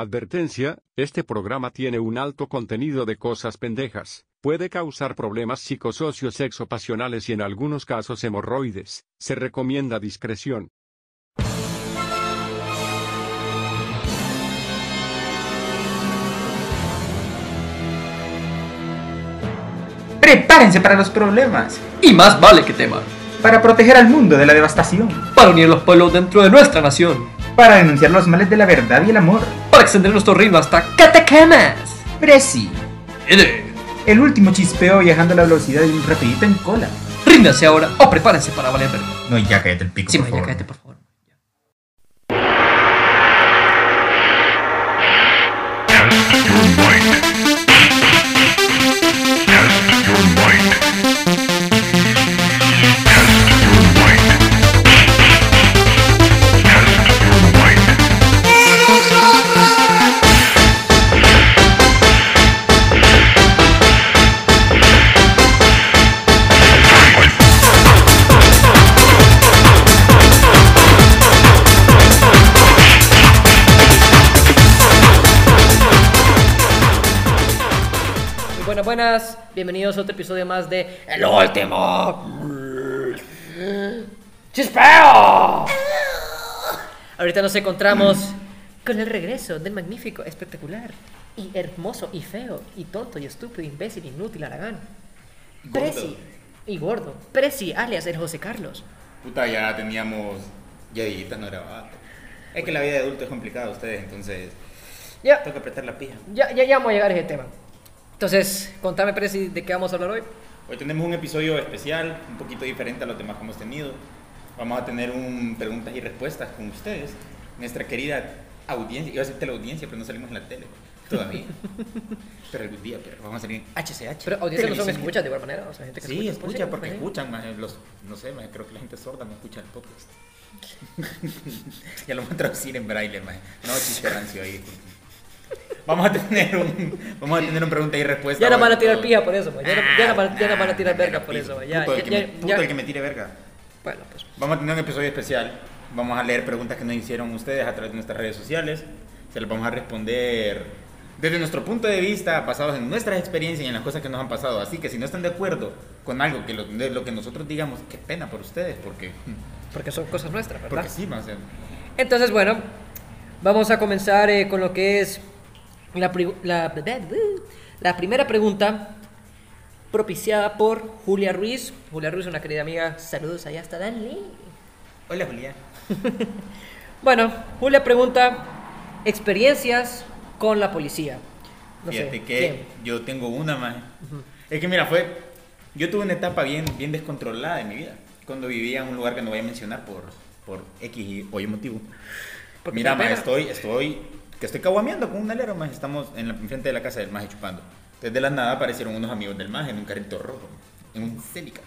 Advertencia, este programa tiene un alto contenido de cosas pendejas. Puede causar problemas psicosocios exopasionales y en algunos casos hemorroides. Se recomienda discreción. Prepárense para los problemas, Y más vale que teman, para proteger al mundo de la devastación, para unir los pueblos dentro de nuestra nación, para denunciar los males de la verdad y el amor. para extender nuestro reino hasta Catacamas. Prezi, Ede. el último chispeo viajando a la velocidad de un rapidito en cola. Ríndanse ahora o prepárense para valer verga. No, ya cállate el pico, Sí, por ya favor. cállate, por favor. Test buenas, buenas. Bienvenidos a otro episodio más de El último. ¡Chispeo! Ahorita nos encontramos con el regreso del magnífico, espectacular, y hermoso, y feo, y tonto, y estúpido, imbécil, inútil, aragán. Prezi. Y gordo. Prezi, alias el José Carlos. Puta, ya teníamos ya no grababa. Es que la vida de adulto es complicada ustedes, entonces Ya, tengo que apretar la pija. ya, ya, ya vamos a llegar a ese tema. Entonces, contame, Prezi, de qué vamos a hablar hoy. Hoy tenemos un episodio especial, un poquito diferente a los demás que hemos tenido. Vamos a tener un preguntas y respuestas con ustedes, nuestra querida audiencia. Iba a decir teleaudiencia, pero no salimos en la tele todavía. pero algún día, pero vamos a salir en HCH. Pero audiencia no son escuchas de igual manera, o sea, gente que Sí, escucha. escucha, pues, porque sí, escuchan, maje, los, no sé, maje, creo que la gente sorda no escucha el podcast. ya lo vamos a traducir en braille, maje. No, chiste rancio ahí. Vamos a tener un, vamos a tener un pregunta y respuesta. Ya hoy, van a tirar pija por eso, ya, no- ya, nos van- ya nos van a Ah, tirar nah, verga por eso. pues. puto Ya, el que ya- me- puto ya- el que me tire verga. Bueno, pues. Vamos a tener un episodio especial. Vamos a leer preguntas que nos hicieron ustedes a través de nuestras redes sociales. Se las vamos a responder desde nuestro punto de vista, basados en nuestras experiencias y en las cosas que nos han pasado. Así que si no están de acuerdo con algo que lo, de lo que nosotros digamos, qué pena por ustedes, porque, Porque son cosas nuestras, ¿verdad? porque sí, más. Entonces, bueno, vamos a comenzar eh, con lo que es la, la, la primera pregunta propiciada por Julia Ruiz. Julia Ruiz, una querida amiga. Saludos allá hasta Danley. Hola, Julián. Bueno, Julia pregunta experiencias con la policía. No sé, Fíjate que ¿quién? yo tengo una más. Es que mira, fue. Yo tuve una etapa bien, bien descontrolada de mi vida. Cuando vivía en un lugar que no voy a mencionar por, por X y Y motivo. Porque Mira, más estoy, estoy, que estoy caguameando con un alero, más estamos en la enfrente de la casa del maje chupando. Entonces de la nada aparecieron unos amigos del maje en un carrito rojo, en un Celica.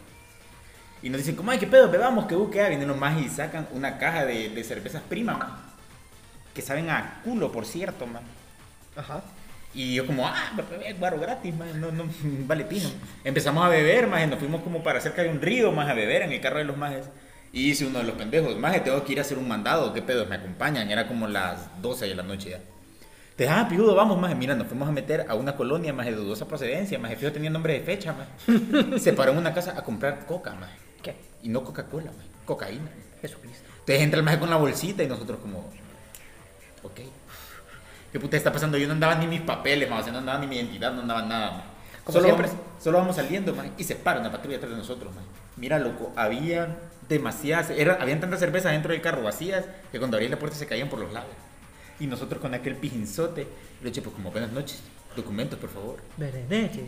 Y nos dicen, como, ay, qué pedo, bebamos, que buquea. Vienen los majes y sacan una caja de, de cervezas prima, man. Que saben a culo, por cierto, man. Ajá. Y yo como, ah, bebé, guaro gratis, man, no, no, vale pino. Empezamos a beber, más nos fuimos como para cerca de un río, más a beber en el carro de los majes. Y dice uno de los pendejos, maje, tengo que ir a hacer un mandado, qué pedo, me acompañan. Era como las 12 de la noche ya. Te ah, pijudo, vamos, maje. Mira, nos fuimos a meter a una colonia, más de dudosa procedencia, más fijo tenía nombre de fecha, maje. Se paró en una casa a comprar coca, maje. ¿Qué? Y no Coca-Cola, maje, cocaína. Jesucristo. Entonces entra el maje con la bolsita y nosotros como, ok. ¿Qué puta está pasando? Yo no andaba ni mis papeles, ma, o sea, no andaba ni mi identidad, no andaba nada, ma. Como Solo siempre. vamos, solo vamos saliendo, ma, y se para una patrulla detrás de nosotros, ma. Mira, loco, había demasiadas, era, habían tantas cervezas dentro del carro vacías que cuando abrí la puerta se caían por los lados. Y nosotros con aquel pijinzote, le dije, pues como buenas noches, documentos, por favor.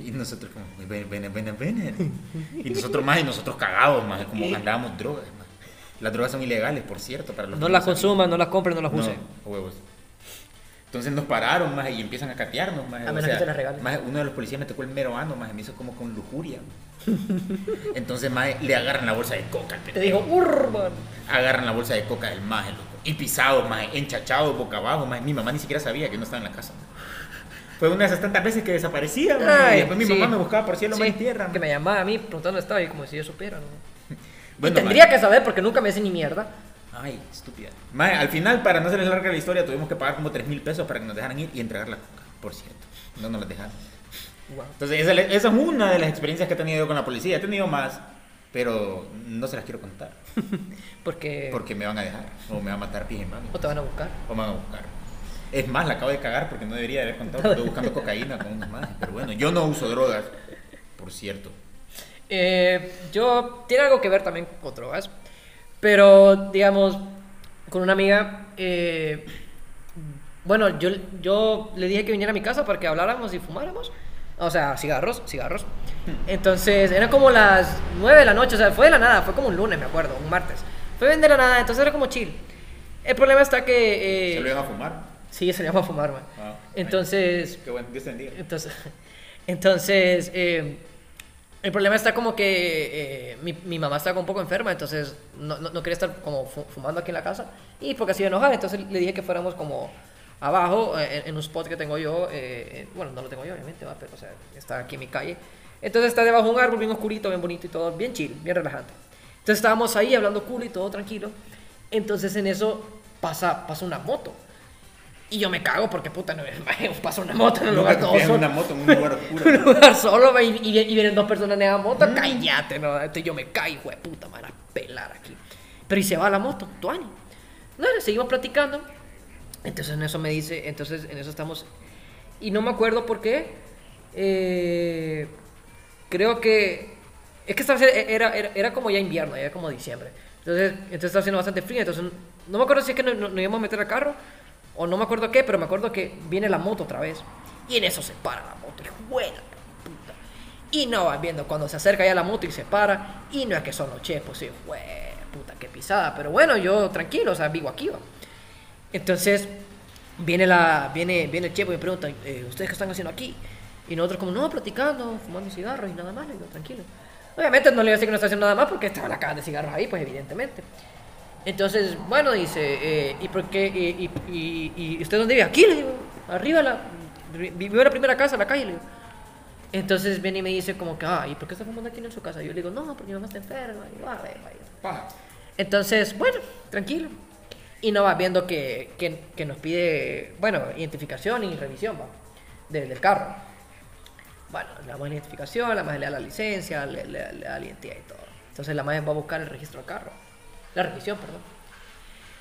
Y nosotros como, ven, ven, ven, ven. Y nosotros más, y nosotros cagados, más, como andábamos drogas, ma. Las drogas son ilegales, por cierto, para los No las consuman, no las compren, no las usen. No, huevos. Entonces nos pararon más y empiezan a catearnos más. A menos que te las regalen. uno de los policías me tocó el mero ano, más me hizo como con lujuria. Entonces más le agarran la bolsa de coca. Te dijo, urban. Agarran la bolsa de coca del maje, loco. Y pisado, más enchachado, boca abajo, más. Mi mamá ni siquiera sabía que no estaba en la casa. Fue una de esas tantas veces que desaparecía, Ay, y después mi sí. mamá me buscaba por cielo, mar y Sí, tierra. Que me llamaba a mí preguntando dónde estaba y como si yo supiera. ¿no? Bueno, y tendría maje. que saber porque nunca me dice ni mierda. Ay, estúpida. Al final, para no hacerles larga la historia, tuvimos que pagar como 3 mil pesos para que nos dejaran ir y entregar la coca, por cierto. No nos la dejaron. Wow. Entonces, esa, esa es una de las experiencias que he tenido con la policía. He tenido más, pero no se las quiero contar. Porque. Porque me van a dejar, o me van a matar pije O te van a buscar. o me van a buscar. Es más, la acabo de cagar porque no debería haber contado. Estoy buscando cocaína con unos más. Pero bueno, yo no uso drogas, por cierto. Eh, yo. Tiene algo que ver también con drogas. Pero, digamos, con una amiga. eh, bueno, yo, yo le dije que viniera a mi casa para que habláramos y fumáramos. O sea, cigarros, cigarros. Entonces, eran como las 9 de la noche. O sea, fue de la nada. Fue como un lunes, me acuerdo, un martes. Fue bien de la nada. Entonces era como chill. El problema está que. eh, ¿Se lo iban a fumar? Sí, se llama fumar, man. Ah, Entonces, Qué bueno, Dios te bendiga. entonces, entonces eh, el problema está como que eh, mi, mamá estaba un poco enferma, entonces no, no, quería estar como fu- fumando aquí en la casa y porque así iba a enojar, entonces le dije que fuéramos como abajo eh, en, en un spot que tengo yo, eh, eh, bueno, no lo tengo yo obviamente, ¿va? pero o sea, está aquí en mi calle. Entonces está debajo de un árbol bien oscurito, bien bonito y todo, bien chill, bien relajante. Entonces estábamos ahí hablando cool y todo tranquilo. Entonces en eso pasa, pasa una moto. Y yo me cago porque puta, no, pasa una moto en un lugar todo solo. una moto en un lugar oscuro. un lugar solo y, y, y vienen dos personas en esa moto, cállate, no, Entonces yo me caigo, de puta, me van a pelar aquí. Pero y se va la moto, tuani. No, seguimos platicando. Entonces en eso me dice, entonces en eso estamos. Y no me acuerdo por qué. eh, creo que. Es que estaba, era, era, era como ya invierno, ya como diciembre. Entonces, entonces estaba haciendo bastante frío. Entonces no me acuerdo si es que nos, nos íbamos a meter al carro o no me acuerdo qué, pero me acuerdo que viene la moto otra vez. Y en eso se para la moto. Y juega, puta. Y no vas viendo cuando se acerca ya la moto y se para. Y no es que son los chepos, jue, puta, qué pisada. Pero bueno, yo tranquilo, o sea, vivo aquí, va. Entonces, viene, la, viene, viene el chepo y me pregunta, eh, ¿ustedes qué están haciendo aquí? Y nosotros como, no, platicando, fumando cigarros y nada más, le digo, tranquilo. Obviamente no le iba a decir que no está haciendo nada más porque estaba la caja de cigarros ahí, pues evidentemente. Entonces, bueno, dice, eh, ¿y por qué? Y, y, y- y usted dónde vive? Aquí, le digo, arriba, la, vivió en la primera casa, en la calle, le digo. Entonces viene y me dice como que, ah, ¿y por qué está fumando aquí en su casa? Yo le digo, no, porque mi mamá está enferma. Y yo, "Ah, vaya, vaya". Paja. Entonces, bueno, tranquilo. Y no va viendo que, que, que nos pide, bueno, identificación y revisión, va, de- del carro. Bueno, le damos la identificación, la madre le da la licencia, le, le- le da la identidad y todo. Entonces la madre va a buscar el registro del carro. La revisión, perdón.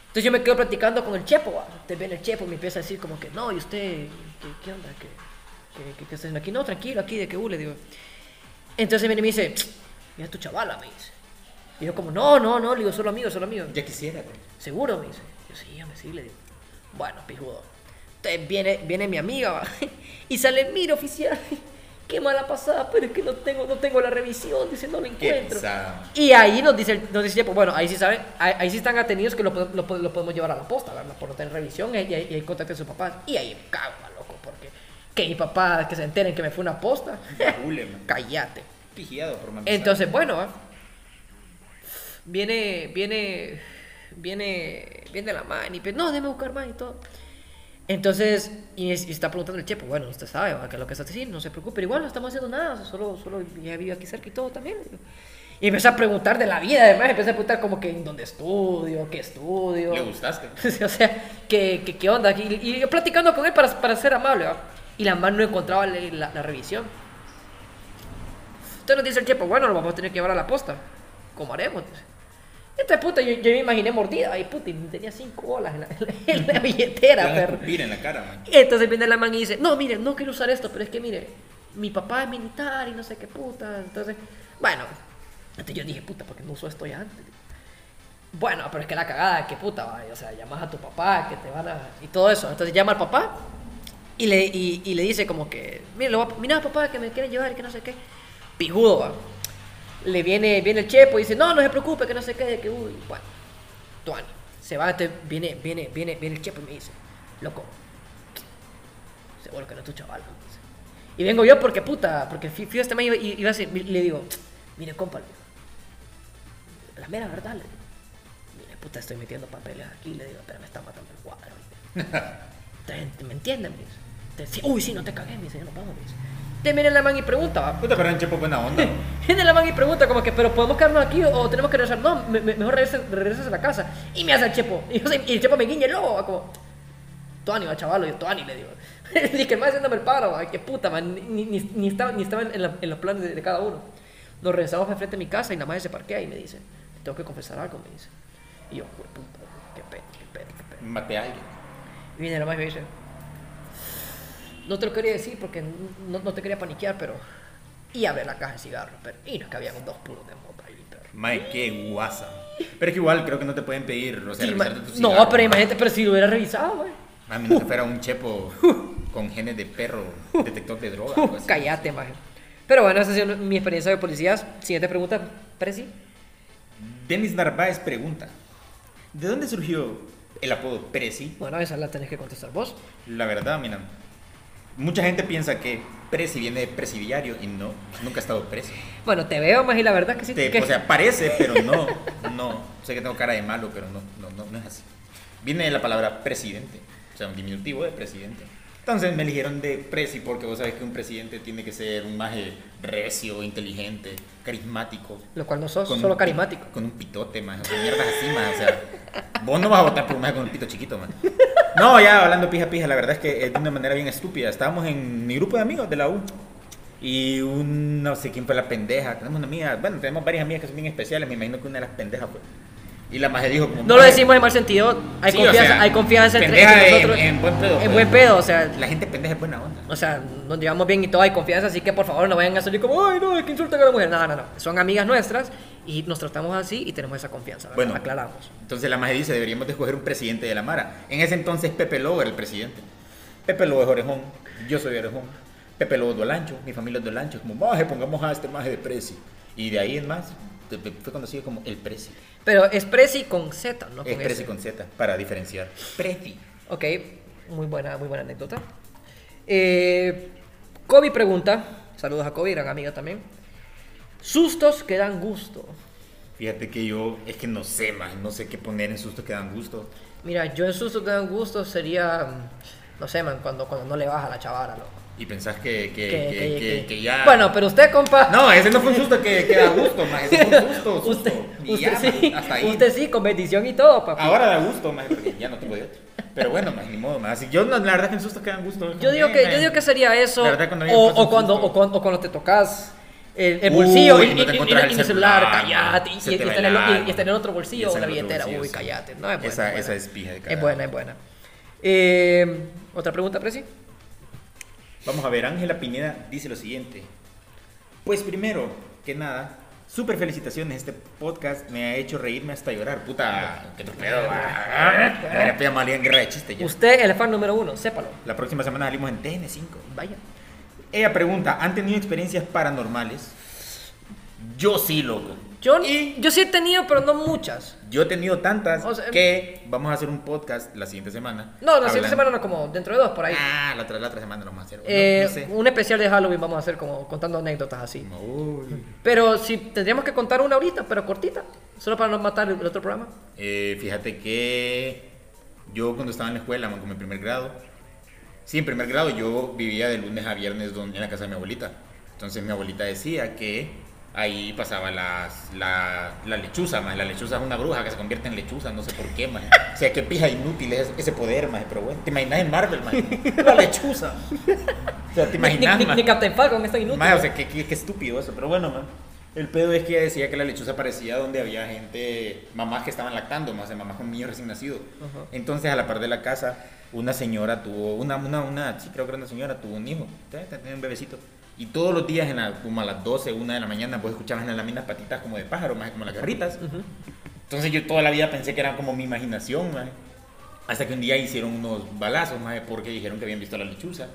Entonces yo me quedo platicando con el chepo, va. Te viene el chepo y me empieza a decir como que, no, ¿y usted qué, qué onda? ¿Qué, qué, qué, qué está haciendo aquí? No, tranquilo, aquí, de que hule, digo. Entonces viene y me dice, mira tu chavala, me dice. Y yo como, no, no, no, le digo, solo amigo, solo amigo. Ya quisiera, güey. ¿Seguro? Me dice. Yo sí, ya me sí, le digo. Bueno, pijudo. Entonces viene, viene mi amiga va, y sale, mira oficial, qué mala pasada, pero es que no tengo, no tengo la revisión, dice, no lo Qué encuentro. Y ahí nos dice, nos dice, pues bueno, ahí sí saben, ahí, ahí sí están atenidos que lo, lo, pod- lo podemos llevar a la posta, ¿verdad? Por no tener revisión y, ahí- y ahí contacte a sus papás. Y ahí me cago, loco, porque que mi papá, que se enteren que me fue una posta, man. cállate. Pijado por mami. Entonces, bueno, viene, viene, viene, viene la mano y pues, no, déjame buscar más y todo. Entonces, y, es- y está preguntando el chepo, bueno, usted sabe ¿va? que es lo que está diciendo, no se preocupe, pero igual no estamos haciendo nada, solo, solo ya vive aquí cerca y todo también. Y empecé a preguntar de la vida, además, empecé a preguntar como que en dónde estudio, qué estudio. ¿Le gustaste? o sea, ¿qué, qué, qué onda? Y, y yo platicando con él para, para ser amable, ¿va? Y la mano no encontraba la, la- la revisión. Entonces nos dice el chepo, bueno, lo vamos a tener que llevar a la posta. ¿Cómo haremos? Dice. Esta puta, yo, yo me imaginé mordida. Ay, puta, y tenía cinco bolas en la, en la Te billetera, perro. en la cara, man. Entonces viene la man y dice, no, mire, no quiero usar esto, pero es que mire, mi papá es militar y no sé qué puta. Entonces, bueno, entonces yo dije, puta, ¿por qué no usó esto ya antes? Bueno, pero es que la cagada, que puta, va, o sea, llamas a tu papá, que te van a... y todo eso. Entonces llama al papá y le, y, y le dice como que, mire, lo voy a- mira papá, que me quieren llevar y que no sé qué. Pijudo, va. Le viene, viene el chepo y dice, no, no se preocupe, que no sé qué, que uy, bueno. Tuani. Se va, entonces viene, viene, viene, viene el chepo y me dice, loco, seguro que no es tu chaval. dice. Y vengo yo porque puta, porque fui, fui a este man y iba, le digo, mire compa, la mera verdad, le digo, mire puta, estoy metiendo papeles aquí, le digo, pero me está matando el cuadro. ¿Me entienden? Me dice. Uy, sí, no te cagué, me dice, ya nos vamos, me dice. Te viene la man y pregunta, va. Puta, pero en Chepo buena onda. Viene la man y pregunta como que, pero podemos quedarnos aquí o, tenemos que regresar. No, me- me- mejor regresas, regresas a la casa. Y me hace el chepo. Y, yo y el chepo me guiña el ojo, va, como, Tuani, va, chaval, yo Tuani le digo. Dije que el más haciéndome el paro, va, que puta, man, ni, ni, ni estaba, ni estaba en, la- en los planes de, de cada uno. Nos regresamos al frente de mi casa y la madre se parquea y me dice, te tengo que confesar algo, me dice. Y yo, "Jue puta, qué pena, qué pena, qué pena. Maté a alguien. Y viene la madre y me dice, no te lo quería decir porque no, no te quería paniquear, pero... Y abre la caja de cigarros, pero... Y nos cabían dos puros de mota ahí, pero... Mae, qué guasa. Pero es que igual creo que no te pueden pedir, o sea, revisarte tu no, cigarro, pero mae. imagínate, pero si lo hubiera revisado, güey. A menos que fuera un chepo con genes de perro, detector de droga. algo así. Cállate, maje. Pero bueno, esa ha sido mi experiencia de policías. Siguiente pregunta, Presi. Denis Narváez pregunta: ¿De dónde surgió el apodo Presi? Bueno, esa la tenés que contestar vos. La verdad, mira, mucha gente piensa que Presi viene de presidiario y no, nunca ha estado preso. Bueno, te veo, más y la verdad que sí. Te- que- o sea, parece, pero no, no. Sé que tengo cara de malo, pero no, no, no, no es así. Viene de la palabra presidente, o sea, un diminutivo de presidente. Entonces me eligieron de presi porque vos sabés que un presidente tiene que ser un maje recio, inteligente, carismático. Lo cual no sos, con solo un- carismático. Con un pitote, más, o sea, mierdas así, más, o sea, vos no vas a votar por un maje con un pito chiquito, man. No, ya hablando pija pija, la verdad es que es de una manera bien estúpida. Estábamos en mi grupo de amigos de la U. Y un, no sé quién fue la pendeja. Tenemos una amiga, bueno, tenemos varias amigas que son bien especiales. Me imagino que una de las pendejas fue. Y la maje dijo como. No lo "Maje, decimos en mal sentido. Hay sí, o confianza, sea, hay confianza entre, entre en- nosotros. En, buen pedo. En pues. buen pedo, o sea. La gente pendeja es buena onda. O sea, nos llevamos bien y todo, hay confianza, así que por favor no vayan a salir como, ay, no, es que insultan a la mujer. No, no, no. Son amigas nuestras y nos tratamos así y tenemos esa confianza. ¿verdad? Bueno, aclaramos. Entonces la maje dice, deberíamos de escoger un presidente de la Mara. En ese entonces Pepe Lobo era el presidente. Pepe Lobo es orejón, yo soy orejón. Pepe Lobo es dolancho, mi familia es dolancho. Como, maje, pongamos a este maje de presi. Y de ahí en más, fue conocido como el presi. Pero es Presi con Z, ¿no? es S. con Z, para diferenciar. Presi. Ok, muy buena, muy buena anécdota. Eh, Kobe pregunta, saludos a Kobe, gran amiga también. Sustos que dan gusto. Fíjate que yo, es que no sé, más, no sé qué poner en sustos que dan gusto. Mira, yo en sustos que dan gusto sería, no sé, man, cuando, cuando no le baja la chavara, loco. Y pensás que, que, Que- que, que- que- que- que ya... Bueno, pero usted, compa. No, ese no fue un susto que, que da gusto, más. Ese fue un susto, susto. usted, Y usted ya, sí, hasta ahí. usted sí, con bendición y todo, papá. Ahora da gusto, porque ya no tengo de otro. Pero bueno, más, ni modo, más. Así, yo, no, la verdad que en sustos que dan gusto. Yo digo que, yo digo que sería eso. La verdad, cuando o, o cuando, susto. o, cuando, o cuando te tocas el, el bolsillo Uy, y, no te y- y- el el celular, celular, callate. Y, y, te está en el, el el otro bolsillo o la el billetera. bolsillo, Uy, sí. cállate. No, es buena. Esa, es esa buena. es pija de Es cagada. buena, es buena. Eh, ¿Otra pregunta, Presi? Vamos a ver, Ángela Piñeda dice lo siguiente. Pues primero que nada, súper felicitaciones. Este podcast me ha hecho reírme hasta llorar. Puta, qué pedo. Era pega malía en guerra de chistes ya. Usted, el fan número uno, sépalo. La próxima semana salimos en TN5. Vaya. Ella pregunta, ¿han tenido experiencias paranormales? Yo sí, loco. Yo, Y yo sí he tenido, pero no muchas. yo he tenido tantas O sea, que vamos a hacer un podcast la siguiente semana. No, la siguiente semana no, como dentro de dos, por ahí. Ah, la otra, la otra semana lo vamos a hacer. No- Eh, no sé. Un especial de Halloween vamos a hacer como contando anécdotas así. Uy. Pero si tendríamos que contar una ahorita, pero cortita, solo para no matar el, el otro programa. Eh, fíjate que yo cuando estaba en la escuela, como en primer grado, sí, en primer grado yo vivía de lunes a viernes en la casa de mi abuelita. Entonces mi abuelita decía que ahí pasaba las, la, la lechuza, man. La lechuza es una bruja que se convierte en lechuza, no sé por qué, man. O sea, qué pija inútil es ese poder, man. Pero bueno, te imaginas en Marvel, man. La lechuza. O sea, te Ni, imaginas, ni- man. ni Captain Falcon está inútil. O sea, qué, qué- qué estúpido eso, pero bueno. El pedo es que ella decía que la lechuza parecía donde había gente, mamás que estaban lactando, más mamás con niños recién nacidos. Entonces, a la par de la casa, una señora tuvo, una, una, una, sí, creo que era una señora, tuvo un hijo, te- te- tenía un bebecito. Y todos los días, en la, como a las 12, 1 de la mañana, vos escuchabas en las mismas patitas como de pájaro, más como las garritas. Entonces, yo toda la vida pensé que era como mi imaginación. Hasta que un día hicieron unos balazos, mae, porque dijeron que habían visto a la lechuza.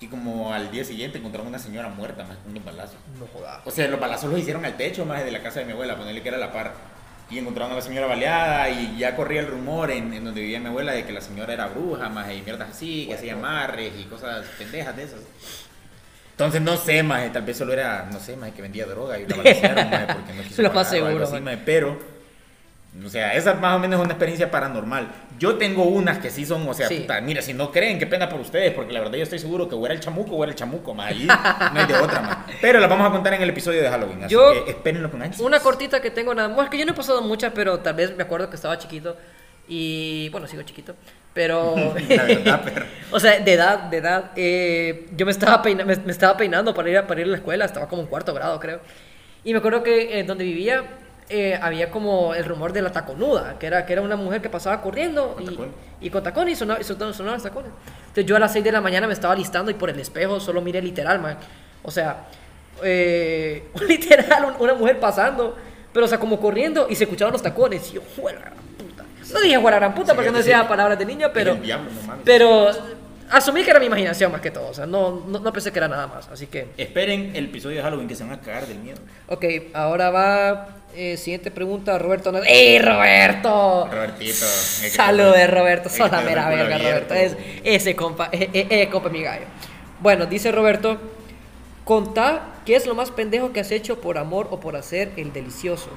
Y como al día siguiente encontraron una señora muerta, más con unos balazos. No jodas. O sea, los balazos los hicieron al techo, más de la casa de mi abuela, ponerle que era la par. Y encontraron a la señora baleada y ya corría el rumor en, en donde vivía mi abuela de que la señora era bruja, más y mierdas así, que hacía amarres y cosas pendejas de esas. Entonces no sé, más tal vez solo era, no sé, más que vendía droga y la balacearon, maje, porque no quiso Lo más seguro, así, maje. maje, pero O sea, esa más o menos es una experiencia paranormal. Yo tengo unas que sí son, o sea, Sí. puta, mira, si no creen, qué pena por ustedes, porque la verdad yo estoy seguro que o era el chamuco o era el chamuco, más ahí no hay de otra, más. Pero las vamos a contar en el episodio de Halloween, así Yo- que espérenlo con ansias. Una cortita que tengo nada más, que yo no he pasado muchas, pero tal vez me acuerdo que estaba chiquito y bueno, sigo chiquito, pero La verdad, pero... o sea, de edad, de edad, eh, yo me estaba, peina- me, me estaba peinando para ir, a, para ir a la escuela, estaba como en cuarto grado, creo. Y me acuerdo que eh, donde vivía eh, había como el rumor de la taconuda, que era, que era una mujer que pasaba corriendo Con y, tacón. y con tacones y sonaba, sonaban, sonaban los tacones. Entonces yo a las 6 de la mañana me estaba listando y por el espejo solo miré literal, man. O sea, eh, literal, un- una mujer pasando, pero o sea, como corriendo y se escuchaban los tacones. Y yo, juega. No dije juega gran puta Sí, porque no sí. decía palabras de niño, pero. diablo, no mames. Pero asumí que era mi imaginación más que todo. O sea, no, no, no pensé que era nada más. Así que. Esperen el episodio de Halloween que se van a cagar del miedo. Ok, ahora va. eh, siguiente pregunta, Roberto. Hernández. ¡Ey, Roberto! Robertito. Saludos, Roberto. Sos la mera verga, Roberto. Es, ese compa, eh, eh, eh, compa mi gallo. Bueno, dice Roberto. Contá qué es lo más pendejo que has hecho por amor o por hacer el delicioso.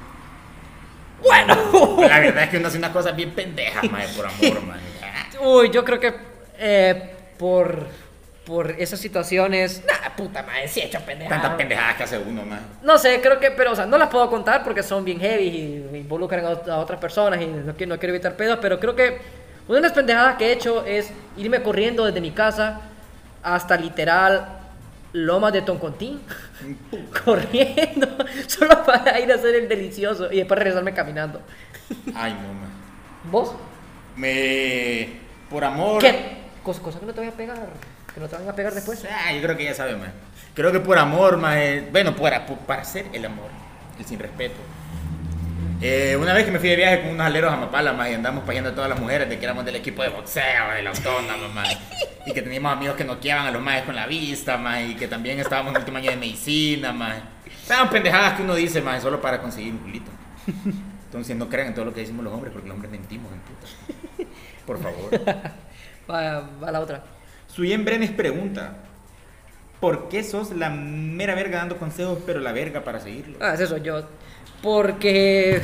Bueno. La verdad es que uno hace unas cosas bien pendejas, mae, por amor, man. Uy, yo creo que eh, por, por esas situaciones. Nah, puta madre, sí he hecho pendejadas. Tantas pendejadas que hace uno, man. No sé, creo que, pero, o sea, no las puedo contar porque son bien heavy y involucran a, ot- a otras personas y no quiero, no quiero evitar pedos, pero creo que una de las pendejadas que he hecho es irme corriendo desde mi casa hasta literal Lomas de Toncontín, corriendo, solo para ir a hacer el delicioso y después regresarme caminando. Ay, no, man. ¿Vos? Me. Por amor. ¿Qué? Cos- Cosas que no te voy a pegar, que no te van a pegar después. Ah, yo creo que ya sabe, man. Creo que por amor, man. eh, Bueno, para, para hacer el amor. El sin respeto. Eh, una vez que me fui de viaje con unos aleros a Mapala, man, y andamos payando a todas las mujeres de que éramos del equipo de boxeo, del autónomo, man. Y que teníamos amigos que noqueaban a los maes con la vista, man. Y que también estábamos en el último año de medicina, man. Estaban pendejadas que uno dice, man, solo para conseguir un culito. Entonces no crean en todo lo que decimos los hombres, porque los hombres mentimos en puta. Por favor. Va, va la otra. Suyen Brenes pregunta: ¿Por qué sos la mera verga dando consejos, pero la verga para seguirlo? Ah, es eso, yo. Porque.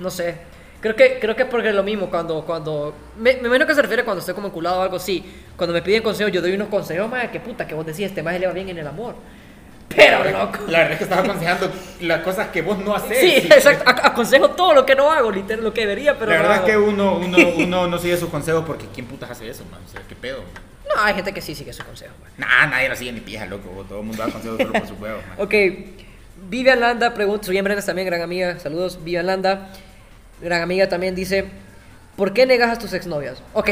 No sé. Creo que, creo que es porque es lo mismo cuando. cuando me, me imagino que se refiere cuando estoy como enculado o algo así. Cuando me piden consejos, yo doy unos consejos, más que puta, que vos decís, este más le va bien en el amor. Pero, loco. La verdad es que estás aconsejando las cosas que vos no haces. Sí, exacto. ac- Aconsejo todo lo que no hago, literal, lo que debería, pero. la no verdad hago. es que uno, uno, uno no sigue sus consejos porque ¿quién putas hace eso, man? O sea, ¿qué pedo? man? No, hay gente que sí sigue su consejo, man. Nah, nadie lo sigue ni pija, loco. Todo el mundo da consejos solo por sus huevos, man. Ok, Vivian Landa pregunta, soy Brenes también, gran amiga, saludos, Vivian Landa, gran amiga también dice, ¿por qué negas a tus exnovias? Ok,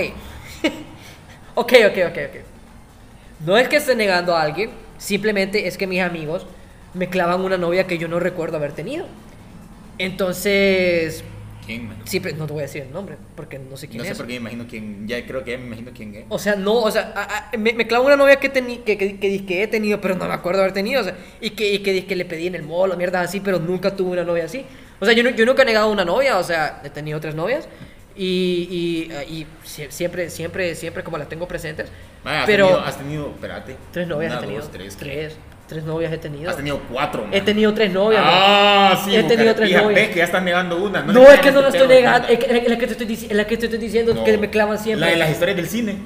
ok, ok, ok, ok. No es que esté negando a alguien, simplemente es que mis amigos me clavan una novia que yo no recuerdo haber tenido. Entonces, ¿Quién, man? siempre, no te voy a decir el nombre, porque no sé quién No es. sé por qué me imagino quién. Ya creo que ya me imagino quién es. O sea, no, o sea, a- a- me, me clavo una novia que, tení, que, que, que, dizque he tenido, pero no me acuerdo haber tenido, o sea, y que, y que, dizque le pedí en el mall o mierdas así, pero nunca tuve una novia así. O sea, yo, no- yo nunca he negado una novia, o sea, he tenido tres novias y, y, y sie- siempre, siempre, siempre como las tengo presentes. Man, has pero Tenido, has tenido, espérate. tres novias Una, he tenido. dos, tres. tres, tres novias he tenido. Has tenido cuatro, man. He tenido tres novias. Ah, sí. He tenido tres novias. Ves que ya estás negando una. No, le es que no lo estoy negando, es que, la que te estoy, la que te estoy diciendo No. que me clavan siempre. La de las historias del cine.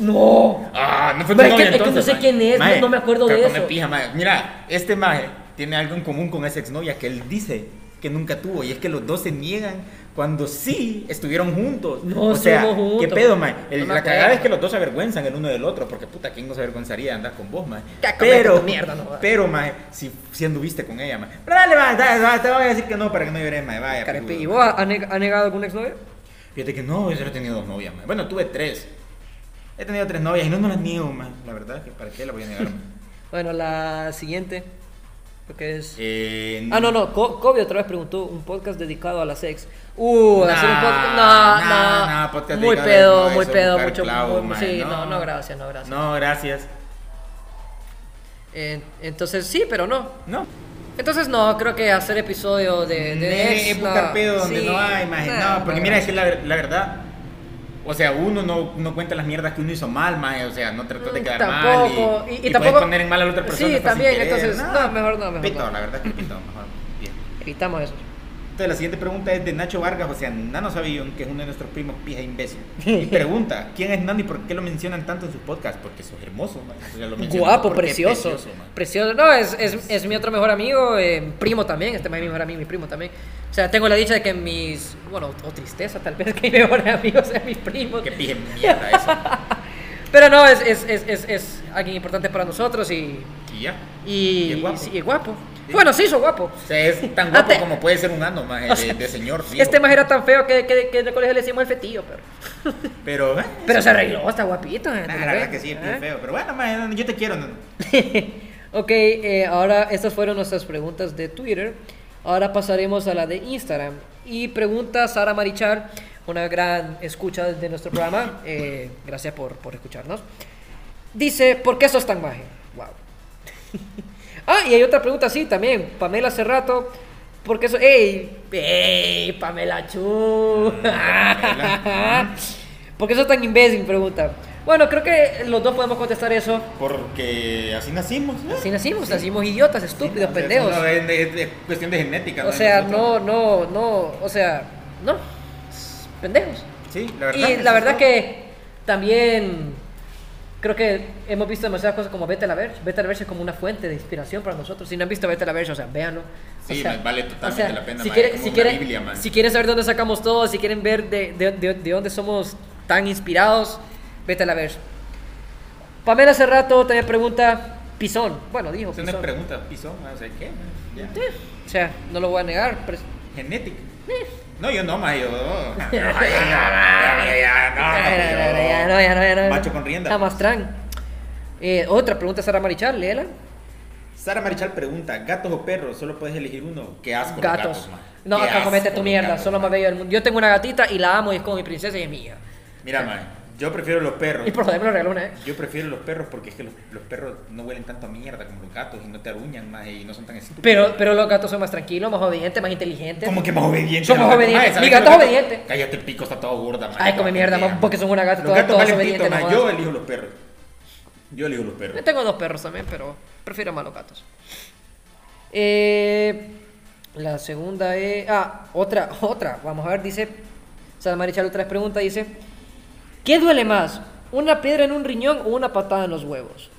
No. Ah, no fue tu es que- novia es que no entonces, sé mae. quién es, no- Mae, no me acuerdo de eso. pija. Mira, este maje tiene algo en común con esa exnovia que él dice que nunca tuvo y es que los dos se niegan cuando sí estuvieron juntos. No o sea, juntos. ¿qué pedo, mae? El- No la cagada es que los dos se avergüenzan el uno del otro porque puta, ¿quién no se avergonzaría de andar con vos, comete Pero, mierda, no, pero, mae, si, si anduviste con ella, mae. Pero dale, mae, dale, dale, te voy a decir que no para que no llores, mae. Vaya, Carepi, ¿Y vos has neg- has negado algún exnovio? Fíjate que no, yo solo he tenido dos novias, mae. Bueno, tuve tres. He tenido tres novias y no, no las niego, mae. La verdad que para qué la voy a negar, mae. Bueno, la siguiente. Porque es. Eh, Ah, no, no. Co- Kobe otra vez preguntó un podcast dedicado a la sex. Uh, Nah, hacer un podcast. No, nah, no. nah, podcast muy pedo, muy pedo, mucho. clavo, muy- sí, no. no, gracias, no, gracias. No, gracias. Eh, entonces, sí, pero no. No. Entonces, no, creo que hacer episodio de. de ex, buscar no. pedo donde Sí, no hay, nah, No, porque mira, es que la, la verdad. O sea, uno no, no cuenta las mierdas que uno hizo mal, maje. O sea, no tratas de Mm, quedar tampoco, mal. y- Y, y puedes tampoco- poner en mal a la otra persona. Sí, sin también, querer. entonces, no, mejor no, mejor Pito, no. la verdad es que pito, mejor. Bien. Evitamos eso. Entonces la siguiente pregunta es de Nacho Vargas, o sea, Nano Sabillón, que es uno de nuestros primos pija imbécil. Y pregunta, ¿quién es Nano y por qué lo mencionan tanto en sus podcasts? Porque sos hermoso. O sea, lo Guapo, precioso. man. Precioso. No, es, es, es mi otro mejor amigo, eh, primo también. Este es mi mejor amigo, mi primo también. O sea, tengo la dicha de que mis. Bueno, o tristeza tal vez que mi mejor amigo sean mis primos. Qué pija mierda eso. Pero no, es, es, es, es, alguien importante para nosotros y. Y ya. Y, Y es guapo. es guapo. Bueno, sí, soy guapo. O sea, es tan guapo como puede ser un ano, más sea, de, de señor. Este más era tan feo que, que, en el colegio le decimos el fetillo, pero. Pero, eh, Pero se arregló, está guapito. eh, ¿te la verdad que sí, es ¿Eh? bien feo. Pero bueno, man, yo te quiero. Ok, eh, ahora estas fueron nuestras preguntas de Twitter. Ahora pasaremos a la de Instagram. Y pregunta Sara Marichal, una gran escucha de nuestro programa. eh, gracias por, por escucharnos. Dice, ¿por qué sos tan maje? Wow. ah, y hay otra pregunta así también. Pamela hace rato. ¿Por qué sos... ¡Ey! ¡Ey! Pamela Chu. ¿Por qué sos tan imbécil? Pregunta. Bueno, creo que los dos podemos contestar eso. Porque así nacimos. ¿no? Así nacimos, nacimos idiotas, estúpidos, O sea, pendejos. no, es, es- es cuestión de genética. O no de sea, no, no, no, o sea, no, pendejos. Sí, la verdad. Y la verdad que también creo que hemos visto demasiadas cosas como Vete a la Verge. Vete a la Verge es como una fuente de inspiración para nosotros. Si no han visto Vete a la Verge, o sea, véanlo. O Sí, sea, man, vale totalmente la pena, Si como si, una quieren, Biblia, si quieren saber dónde sacamos todo, si quieren ver de, de, de- de dónde somos tan inspirados, Vete a la Verge. Pamela hace rato también pregunta, Pisón. Bueno, dijo Es una Pisón. pregunta, pisón, o sea, ¿qué? Ya. O sea, no lo voy a negar, pero Genética. No, yo no, más yo. no, Ya, ya, no, ya no, ya no. Macho con rienda. Amastrán. Eh, otra pregunta, Sara Marichal, léela. Sara Marichal pregunta, ¿gatos o perros? Solo puedes elegir uno. Qué asco los Gatos. no, Qué acá comete tu los mierda, gatos, son lo más man. bello del mundo. Yo tengo una gatita y la amo y es como mi princesa y es mía. Mira, man, yo prefiero los perros. Y por joder me lo regaló una vez. Yo prefiero los perros porque es que los, los perros no huelen tanto a mierda como los gatos y no te aruñan más y no son tan estúpidos. Pero, pero los gatos son más tranquilos, más obedientes, más inteligentes. Como que más obedientes. Los gatos? obedientes. Mae, ¿sabes Mi gato es obediente. Cállate el pico, está todo gorda, man. Ay, come mierda, man, porque son una gata, Los gatos valen obedientes, no Yo elijo los perros. Yo elijo los Yo perros. tengo dos perros también, pero prefiero más los gatos. Eh, la segunda es. Ah, otra, otra. Vamos a ver, dice. Sara Marichal otra pregunta, dice. ¿Qué duele más? ¿Una piedra en un riñón o una patada en los huevos?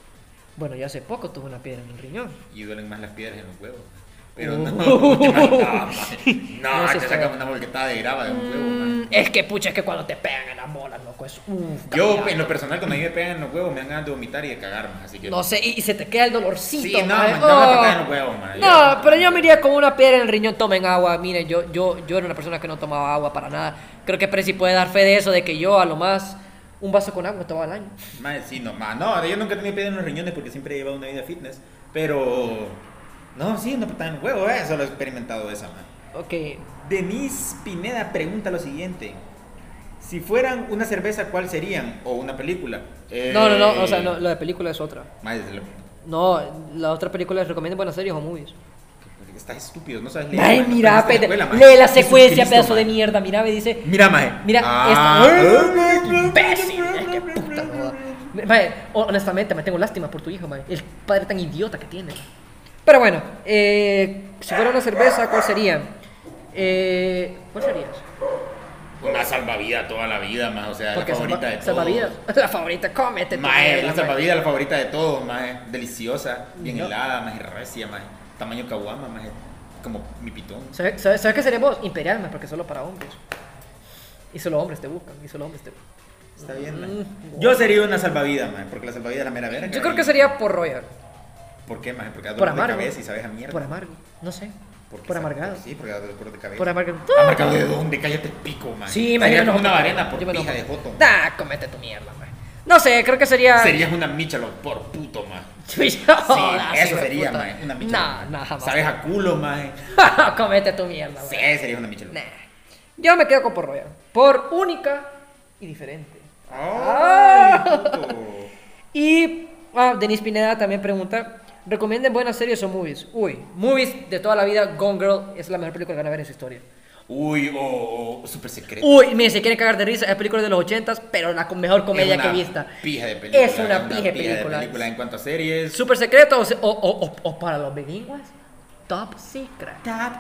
Bueno, ya hace poco tuve una piedra en un riñón. Y duelen más las piedras en los huevos. Pero Uh. no, más- no. No, te sacan una volquetada de grava de un huevo. Mm, es que pucha, es que cuando te pegan en las bolas, loco, es. Uf, Yo, en lo personal, cuando a mí me pegan en los huevos, me dan ganas de vomitar y de cagar, man. Así que. No sé, y, se te queda el dolorcito. Sí, no, una Oh. en los huevos, man. No, pero yo me iría con una piedra en el riñón, tomen agua. Miren, yo, yo, yo era una persona que no tomaba agua para nada. Creo que Prezi puede dar fe de eso, de que yo a lo más un vaso con agua tomaba al año. Man, sí, no, man. No, yo nunca he tenido piedra en los riñones porque siempre he llevado una vida fitness. Pero. No, sí, en los huevos, eh. Solo he experimentado esa, man. Ok, Denise Pineda pregunta lo siguiente. Si fueran una cerveza, ¿cuál serían? ¿O una película? Eh, no, no, no, o sea, no, la de película es otra. Lo- No, la otra película les recomiendo buenas series o movies. estás estúpido, no sabes leer. Ay, no mira, escuela, lee la secuencia, Jesucristo, pedazo de man. mierda. Mira, me dice. Mira, maje. Mira, Ah, esta. imbécil, es que puta no. Mae, honestamente, me tengo lástima por tu hijo, mae. El padre tan idiota que tiene. Pero bueno, eh, si fuera una cerveza, ¿cuál sería? Eh, ¿Cuál sería? Una salvavidas toda la vida, más, o sea, Porque la favorita salva- de todos. salvavidas. La favorita, cómete. Mae, la mae. salvavidas, la favorita de todos, más deliciosa, bien No. helada, más recia, más tamaño caguama, más como mi pitón. ¿Sabes sabe, sabe qué seríamos? Imperial, mae, porque solo para hombres. Y solo hombres te buscan, y solo hombres te buscan. Está bien. Mm. Yo sería una salvavidas, man, porque la salvavidas es la mera verga. Yo creo que sería por Royal. ¿Por qué, man? Porque da Por dolor de amargo. cabeza y sabes a mierda. Por amargo. No sé. Porque Por amargado. Sí, porque da dolor de cabeza. Por amargo. ¿Amargado de dónde? Cállate el pico, man. Sí, Serías imagínate. como una varena por pija de joto. Nah, comete tu mierda, man. No sé, creo que sería. Serías una Michelo por puto, man. Sí, Sí, eso de sería, man. Una. Nah, nah, jamás. Sabes a culo, man. comete tu mierda, Sí, man. serías una Michelo. Nah. Yo me quedo con por Royal. Por única y diferente. ¡Ay, puto! Y ah, Denise Pineda también pregunta: ¿Recomienden buenas series o movies? Uy, movies de toda la vida. Gone Girl es la mejor película que van a ver en su historia. Uy, o super secreto. Uy, miren, se quieren cagar de risa. Es película de los 80s, pero la mejor comedia Es que he una vista. Pija de película. Es una pija de pija película. de película en cuanto a series. Super secreto o, o, o- o- o para los bilingües, top secret. Top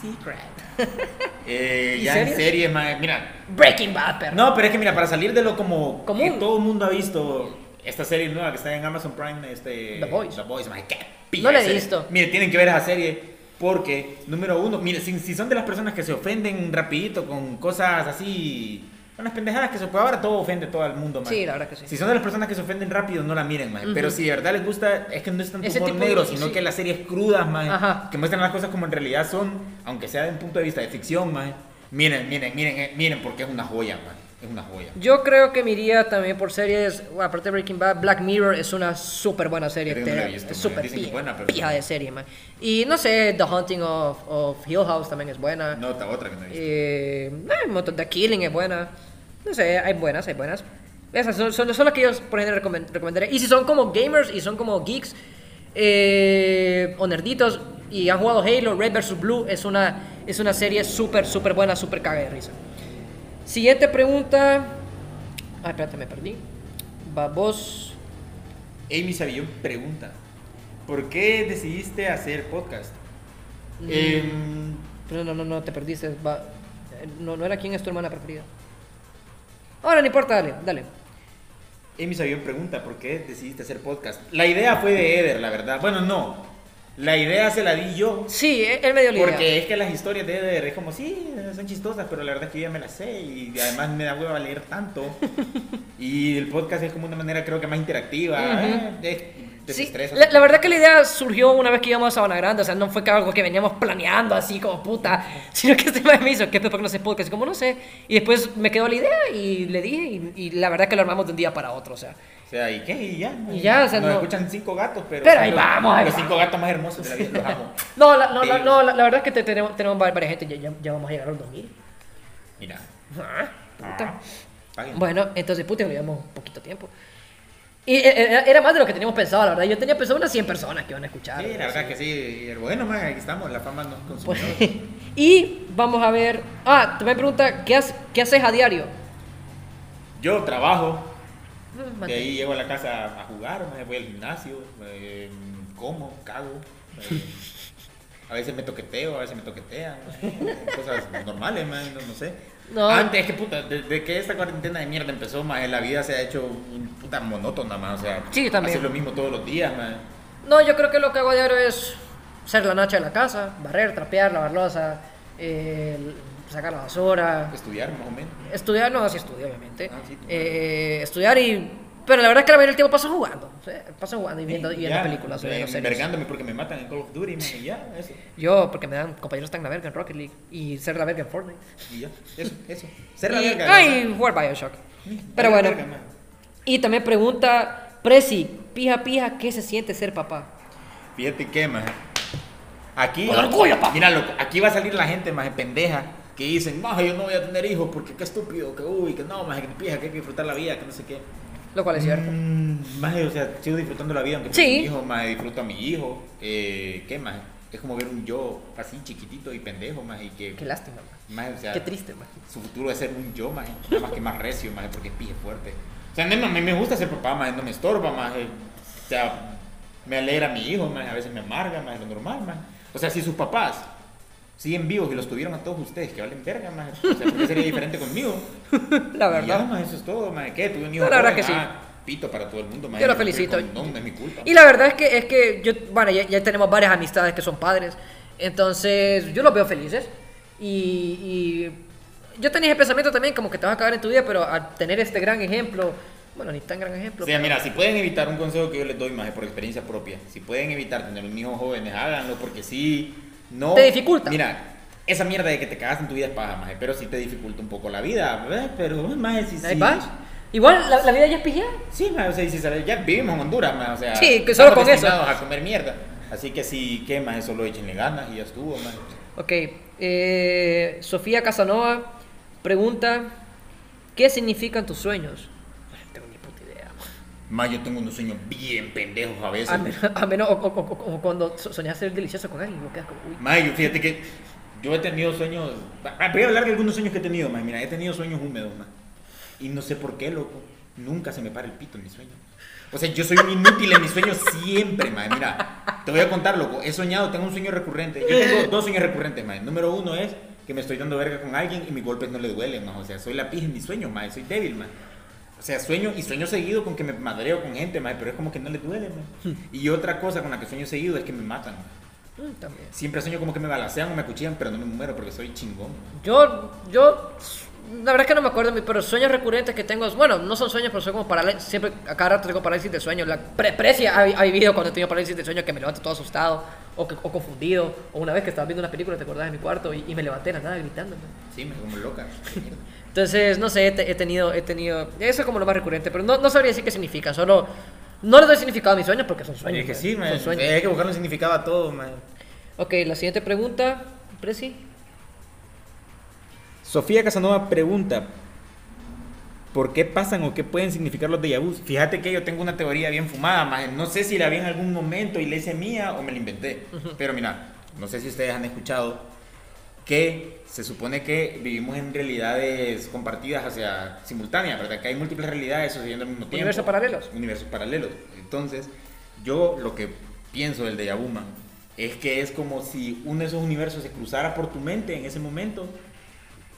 Secret. Eh, ¿Y ya en series? mae, mira. Breaking Bad, perro. No, pero es que mira, para salir de lo como Común. que todo el mundo ha visto esta serie nueva que está en Amazon Prime, este The Boys. The Boys, mae, qué No la he visto. Mire, tienen que ver esa serie porque número uno, mire, si, si son de las personas que se ofenden rapidito con cosas así, con las pendejadas que se puede ahora todo ofende a todo el mundo, mae. Sí, la verdad que sí. Si son de las personas que se ofenden rápido, no la miren, mae. Pero si de verdad les gusta, es que no es tanto humor tipo de- negro, sino sí. que las series crudas, mae, Ajá. que muestran las cosas como en realidad son, aunque sea de un punto de vista de ficción, mae. Miren, miren, miren, eh, miren, porque es una joya, mae. Es una joya. Yo creo que me iría también por series, aparte de Breaking Bad, Black Mirror es una súper buena serie. Que no te- visto, es súper pija, buena, pero pija no. de serie, man. Y no sé, The Haunting of, of Hill House también es buena. Nota otra que no he visto. Eh, hay un montón. The Killing es buena. No sé, hay buenas, hay buenas. Esas son, son, son las que yo por ejemplo recomen- recomendaré. Y si son como gamers y son como geeks eh, o nerditos y han jugado Halo, Red vs. Blue es una, es una serie súper, súper buena, súper caga de risa. Siguiente pregunta. Ay, espérate, me perdí. Va vos. Amy Savillón pregunta: ¿Por qué decidiste hacer podcast? Mm. Em, No, no, no, no, te perdiste. Va- No, no era quién es tu hermana preferida. Ahora no importa, dale, dale. Amy Savillón pregunta: ¿Por qué decidiste hacer podcast? La idea fue de Eder, la verdad. Bueno, no. La idea se la di yo. Sí, él él me dio la idea. Porque es que las historias de Eder es como, sí, son chistosas, pero la verdad es que yo ya me las sé y además me da hueva leer tanto. y el podcast es como una manera, creo que más interactiva. eh, Sí, la, la verdad que la idea surgió una vez que íbamos a Sabana Grande, o sea, no fue que algo que veníamos planeando así como puta, sino que este me hizo, ¿qué pedo, por qué no sé podcast? Como no sé, y después me quedó la idea y le dije, y, y la verdad que lo armamos de un día para otro, o sea. O sea, ¿y qué? Y ya. Y ya, o sea, Nos no- escuchan cinco gatos, pero. Pero ahí los- vamos, ahí Los vamos. cinco gatos más hermosos de la vida, los amo. No, la, no, la, no, la, la verdad es que te- tenemos, tenemos varias gente, ya, ya, ya vamos a llegar a los 2000. Mira. Ah, puta. paguen. Bueno, entonces, puta, llevamos un poquito tiempo. Y eh, era, era más de lo que teníamos pensado, la verdad. Yo tenía pensado unas 100 personas que iban a escuchar. Sí, la verdad que sí. Bueno, man, aquí estamos, la fama nos Pues, consumió. y vamos a ver. Ah, también pregunta: ¿qué, haces- ¿qué haces a diario? Yo trabajo, Mm, de ahí llego a la casa a jugar, man, voy al gimnasio, eh, como, cago. eh, a veces me toqueteo, a veces me toquetean. eh, Cosas normales, man, no, no sé. No. Antes, es que puta, desde que esta cuarentena de mierda empezó, man, la vida se ha hecho un puta monótona, man. O sea, Sí, también. hacer lo mismo todos los días, man. No, yo creo que lo que hago a diario es ser la nacha de la casa, barrer, trapear, lavar losa, eh, sacar la basura, Estudiar, más o menos. estudiar, no, sí estudio, obviamente. Ah, sí. Eh, estudiar y. Pero la verdad es que la mayoría del tiempo paso jugando. o sea, paso jugando y viendo, y viendo Ya, películas. o eh, series. envergándome porque me matan en Call of Duty, man, y ya, eso. Yo, porque me dan compañeros tan la verga en Rocket League y ser la verga en Fortnite. Y ya, eso, eso. Ser la y, verga. la y verdad. jugar Bioshock. Sí, Pero bueno. verga. Y también pregunta, Prezi, pija, pija, ¿qué se siente ser papá? Fíjate que, más. Aquí. Con orgullo, papá. Mira, loco, aquí va a salir la gente más pendeja que dicen, no, yo no voy a tener hijos porque qué estúpido, que uy, que no, más que pija, que hay que disfrutar la vida, que no sé qué. Lo cual es cierto. Mm, más, o sea, sigo disfrutando la vida aunque Sí. tenga un hijo, más disfruto a mi hijo. Eh, ¿Qué más? Es como ver un yo así chiquitito y pendejo, más y que. Qué lástima, más, o sea, Qué triste, man. su futuro es ser un yo, más, nada más que más recio, más, porque es pije fuerte. O sea, no, me, me gusta ser papá, más, no me estorba, más, eh, o sea, me alegra a mi hijo, más, a veces me amarga, más, lo normal, más. O sea, si sus papás siguen vivos y los tuvieron a todos ustedes, que valen verga, más, o sea, ¿por qué sería diferente conmigo? La Y verdad. Ya, más, eso es todo, más, ¿qué? Tuve un hijo la verdad que sí. ah, pito para todo el mundo, más. Yo lo felicito. No, no es mi culpa. Y la verdad es que, es que yo, bueno, ya, ya tenemos varias amistades que son padres, entonces yo los veo felices. Y, y yo tenía ese pensamiento también, como que te vas a cagar en tu vida, pero al tener este gran ejemplo, bueno, ni tan gran ejemplo. O sea, pero- mira, si pueden evitar un consejo que yo les doy más por experiencia propia, si pueden evitar tener un hijo jóvenes, háganlo porque sí, no... Te dificulta. Mira, esa mierda de que te cagas en tu vida es paja, maje, pero sí te dificulta un poco la vida, ¿ves? Pero, más si Ahí sí. vas. Igual la, la vida ya es pijada. Sí, maje, o sea, si sabes, ya vivimos en Honduras, maje, o sea... Sí, que solo con eso. a comer mierda. Así que si, ¿qué más? Solo échenle ganas y ya estuvo, maje. Ok, eh, Sofía Casanova pregunta, ¿qué significan tus sueños? No tengo ni puta idea. Más yo tengo unos sueños bien pendejos a veces. A menos, a menos o, o- o- o cuando so- soñas ser delicioso con alguien, quedas como, uy. Maje, yo- fíjate que yo he tenido sueños. Voy a hablar de algunos sueños que he tenido, maje. Mira, he tenido sueños húmedos, maje. Y no sé por qué, loco. Nunca se me para el pito en mis sueños. O sea, yo soy un inútil en mis sueños siempre, maje. Mira, Te voy a contar, loco. He soñado, tengo un sueño recurrente. Yo tengo dos sueños recurrentes, mae. Número uno es que me estoy dando verga con alguien y mis golpes no le duelen, mae. O sea, soy la pija en mis sueños, mae. Soy débil, mae. O sea, sueño y sueño seguido con que me madreo con gente, mae, pero es como que no le duele, mae. Y otra cosa con la que sueño seguido es que me matan. Mm, también. Siempre sueño como que me balacean o me acuchillan, pero no me muero porque soy chingón. Yo, yo, la verdad es que no me acuerdo, pero sueños recurrentes que tengo, bueno, no son sueños, pero son como parálisis, siempre, a cada rato tengo parálisis de sueño. La pre precia ha, ha vivido cuando he tenido parálisis de sueño que me levanto todo asustado o, que- o confundido, o una vez que estaba viendo una película, te acordás, en mi cuarto y, y me levanté de la nada gritando. Sí, me como loca. Entonces, no sé, he, he tenido, he tenido, eso es como lo más recurrente, pero no, no sabría decir qué significa, solo, no le doy significado a mis sueños porque son sueños. Es que sí, son mae. sueños. Hay que buscarle un significado a todo, mae. Ok, la siguiente pregunta, Presi. Sofía Casanova pregunta, ¿por qué pasan o qué pueden significar los déjà vus? Fíjate que yo tengo una teoría bien fumada, más no sé si la vi en algún momento y la hice mía o me la inventé. Pero mira, no sé si ustedes han escuchado que se supone que vivimos en realidades compartidas, o sea, simultáneas, ¿verdad? Que hay múltiples realidades sucediendo al mismo tiempo. Universos paralelos. Universos paralelos. Entonces, yo lo que pienso del déjà vu, man, es que es como si uno de esos universos se cruzara por tu mente en ese momento.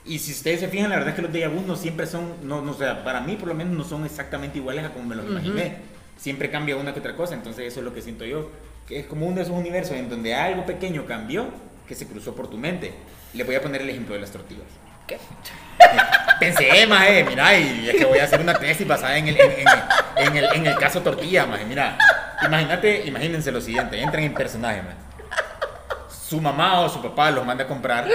Y si ustedes se fijan, la verdad es que los déjà vu no siempre son, no, no, o sea, para mí por lo menos no son exactamente iguales a como me los imaginé. Siempre cambia una que otra cosa, entonces eso es lo que siento yo. Que es como uno de esos universos en donde algo pequeño cambió que se cruzó por tu mente. Le voy a poner el ejemplo de las tortillas. ¿Qué? Pensé, maje, mira, y es que voy a hacer una tesis basada en el, en, en- en el, en el caso tortilla, maje, mira. Imagínate, imagínense lo siguiente, entren en personaje, maje. Su mamá o su papá los manda a comprar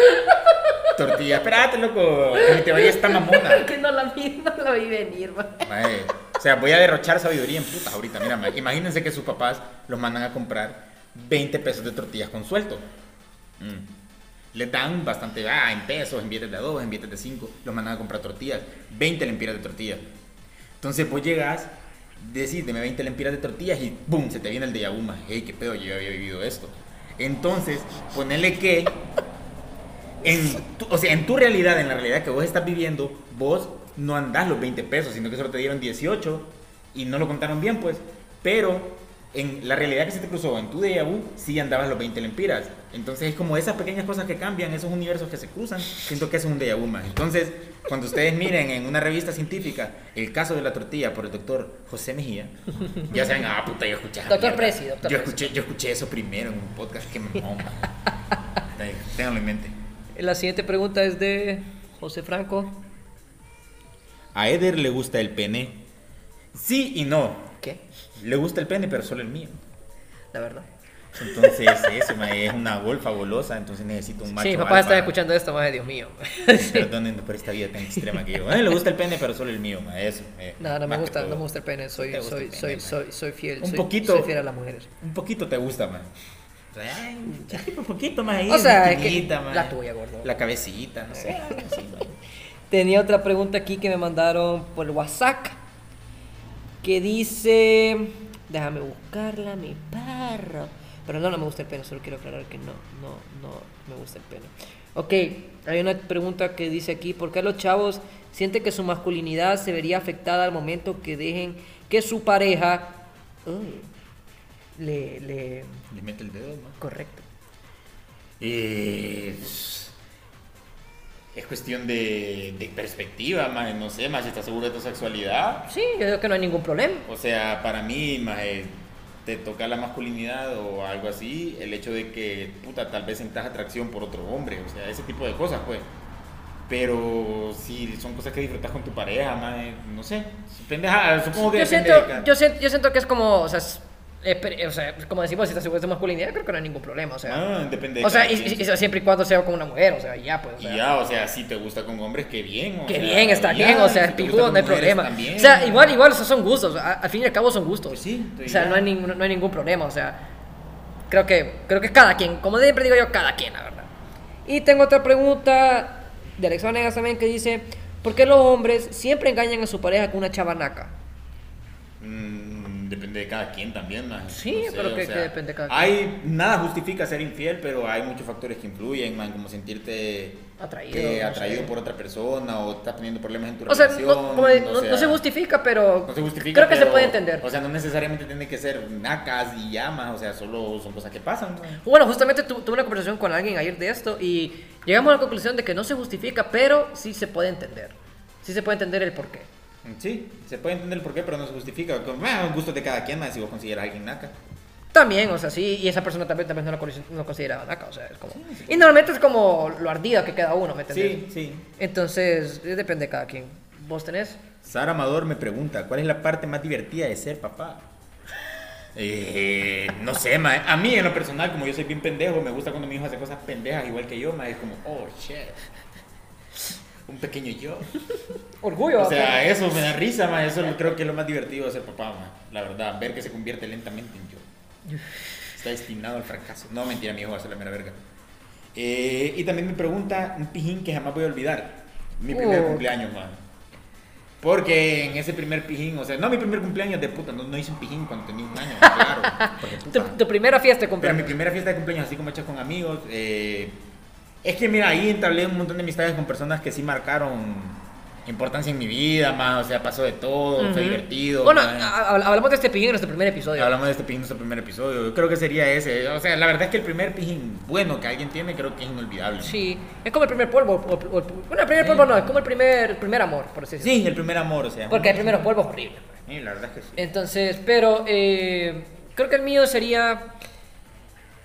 tortillas. Espérate, loco, que mi teoría está mamona. que no la vi, no la vi venir, man. Maje, O sea, voy a derrochar sabiduría en putas ahorita. Mira, maje, imagínense que sus papás los mandan a comprar 20 pesos de tortillas con suelto. Mm. Les dan bastante, ah, en pesos, en billetes de 2, en billetes de 5, los mandan a comprar tortillas, 20 lempiras de tortillas. Entonces vos llegas, decís, deme 20 lempiras de tortillas y ¡boom! Se te viene el de maje. hey, qué pedo, yo había vivido esto. Entonces, ponele que, en tu, o sea, en tu realidad, en la realidad que vos estás viviendo, vos no andás los 20 pesos, sino que solo te dieron 18 y no lo contaron bien, pues. Pero en la realidad que se te cruzó en tu déjà vu, sí andabas los 20 lempiras. Entonces es como esas pequeñas cosas que cambian, esos universos que se cruzan, siento que es un déjà vu más. Entonces, cuando ustedes miren en una revista científica el caso de la tortilla por el doctor José Mejía, ya saben, ah, puta, yo escuché Doctor. Presi, doctor yo escuché, yo escuché eso primero en un podcast que me moma. Ténganlo en mente. La siguiente pregunta es de José Franco. A Eder le gusta el pene. Sí y no. Le gusta el pene, pero solo el mío. La verdad. Entonces, eso es una golfa golosa, entonces necesito un macho. Sí, papá está escuchando esto, más Dios mío. Perdonen por esta vida tan extrema que yo. A él le gusta el pene, pero solo el mío, ma, eso. eh, No, no me gusta, no me gusta el pene. Soy, soy, el pene, soy, soy, soy fiel. Un soy, poquito. Soy fiel a las mujeres. Un poquito te gusta, man. Un poquito más ahí. O sea, es que- la tuya, gordo. La cabecita, no sé. así. Tenía otra pregunta aquí que me mandaron por WhatsApp. Que dice. Déjame buscarla, mi perro. Pero no, no me gusta el pene, solo quiero aclarar que no, no, no me gusta el pene. Ok, hay una pregunta que dice aquí: ¿Por qué los chavos sienten que su masculinidad se vería afectada al momento que dejen que su pareja. Uy, le, le. Le mete el dedo, ma. Correcto. Eh, es cuestión de, de perspectiva, man. No sé, más estás seguro de tu sexualidad. Sí, yo creo que no hay ningún problema. O sea, para mí, más te toca la masculinidad o algo así, el hecho de que, puta, tal vez sientas atracción por otro hombre, o sea, ese tipo de cosas, pues. Pero si son cosas que disfrutas con tu pareja, man, no sé. Pendeja, supongo que Yo siento, de yo, siento, yo siento que es como, o sea, es- o sea, como decimos, si estás seguro de masculinidad, creo que no hay ningún problema, o sea. Ah, depende de o sea, y, y- y siempre y cuando sea con una mujer, o sea, ya, pues. O sea, Y ya, o sea, si te gusta con hombres, qué bien. o Qué sea, bien, está ya, bien, o sea, si te pijudo, no hay problema. también. O sea, igual, igual, o sea, son gustos, a- al fin y al cabo son gustos. Pues sí, o sea, no hay, ningún, no hay ningún problema, o sea, creo que, creo que cada quien, como siempre digo yo, cada quien, la verdad. Y tengo otra pregunta de Alex Vanegas también que dice, ¿por qué los hombres siempre engañan a su pareja con una chavanaca? Depende de cada quien también, man. Sí, pero que- que depende de cada quien. Hay, nada justifica ser infiel, pero hay muchos factores que influyen, man, como sentirte Atraído, que no atraído sé. por otra persona o estás teniendo problemas en tu O sea, relación. no, como no- sea, no se justifica, pero no se justifica, creo que se pero, puede entender. O sea, no necesariamente tiene que ser nacas y llamas, o sea, solo son cosas que pasan. Bueno, justamente tu- tuve una conversación con alguien ayer de esto y llegamos a la conclusión de que no se justifica, pero sí se puede entender. Sí se puede entender el porqué. Sí, se puede entender el porqué, pero no se justifica. Con bueno, gustos de cada quien, man, si vos consideras a alguien naca. También, o sea, sí, y esa persona también, también no lo, no consideraba naca, o sea, es como... Y normalmente es como lo ardida que queda uno, ¿me entendés? Sí, sí. Entonces, depende de cada quien. ¿Vos tenés? Sara Amador me pregunta, ¿cuál es la parte más divertida de ser papá? Eh, no sé, ma. A mí, en lo personal, como yo soy bien pendejo, me gusta cuando mi hijo hace cosas pendejas igual que yo, ma. Es como, oh, shit. Un pequeño yo. Orgullo. O sea, eso me da risa, ma. Eso creo que es lo más divertido de ser papá, ma. La verdad, ver que se convierte lentamente en yo. Está destinado al fracaso. No, mentira, mi hijo va a ser la mera verga. Eh, y también me pregunta un pijín que jamás voy a olvidar. Mi primer Oh. cumpleaños, man. Porque en ese primer pijín, o sea, no mi primer cumpleaños de puta, no, no hice un pijín cuando tenía un año, claro. Porque tu, puta. tu primera fiesta de Pero mi cumpleaños. primera fiesta de cumpleaños, así como hecha con amigos, eh, es que mira, ahí entablé un montón de amistades con personas que sí marcaron importancia en mi vida, más, o sea, pasó de todo, fue divertido. Bueno, hablamos de este pijín en nuestro primer episodio. Hablamos de este pijín en nuestro primer episodio. Yo creo que sería ese. O sea, la verdad es que el primer pijín bueno que alguien tiene, creo que es inolvidable. Sí, es como el primer polvo. o- bueno, el primer polvo no, es como el primer, el primer amor, por así decirlo. Sí, el primer amor, o sea. Porque el primer polvo es horrible. Sí, la verdad es que sí. Entonces, pero eh, creo que el mío sería